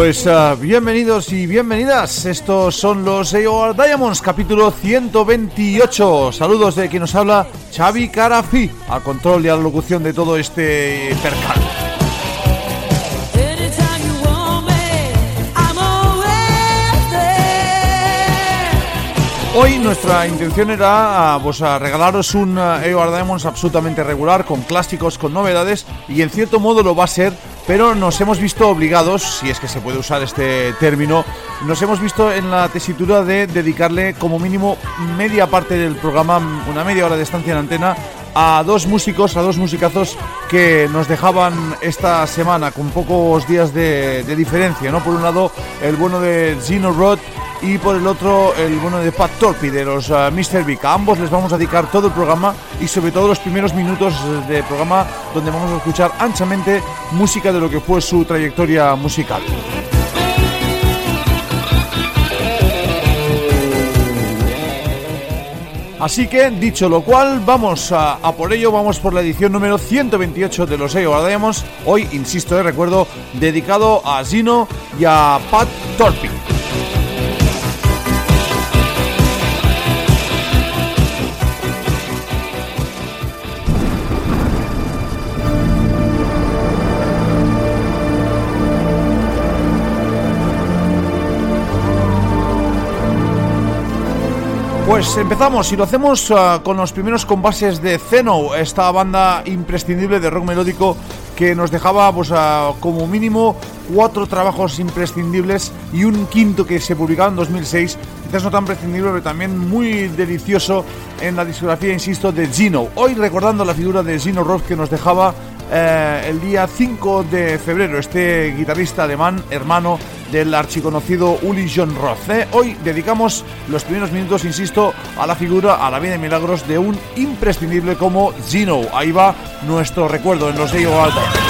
Pues uh, bienvenidos y bienvenidas. Estos son los AOR Diamonds, capítulo 128. Saludos de quien nos habla, Xavi Carafi, a control y a la locución de todo este percal. Hoy nuestra intención era pues, a regalaros un AOR Diamonds absolutamente regular, con clásicos, con novedades, y en cierto modo lo va a ser pero nos hemos visto obligados, si es que se puede usar este término, nos hemos visto en la tesitura de dedicarle como mínimo media parte del programa, una media hora de estancia en antena, a dos músicos, a dos musicazos que nos dejaban esta semana con pocos días de, diferencia, ¿no? Por un lado, el bueno de Gino Roth y por el otro el bueno de Pat Torpy de los uh, Mr. Big. A ambos les vamos a dedicar todo el programa y sobre todo los primeros minutos de programa donde vamos a escuchar anchamente música de lo que fue su trayectoria musical. Así que, dicho lo cual, vamos a, por ello, vamos por la edición número 128 de los EO. Hoy, insisto, de recuerdo, dedicado a Zino y a Pat Torpy. Pues empezamos y lo hacemos uh, con los primeros compases de Zeno, esta banda imprescindible de rock melódico que nos dejaba pues, uh, como mínimo cuatro trabajos imprescindibles y un quinto que se publicaba en 2006, quizás no tan prescindible, pero también muy delicioso en la discografía, insisto, de Gino. Hoy recordando la figura de Gino Roth que nos dejaba eh, el día 5 de febrero, este guitarrista alemán, hermano del archiconocido Uli John Roth. ¿eh? Hoy dedicamos los primeros minutos, insisto, a la figura, a la vida de milagros de un imprescindible como Gino. Ahí va nuestro recuerdo en los Diego Alta.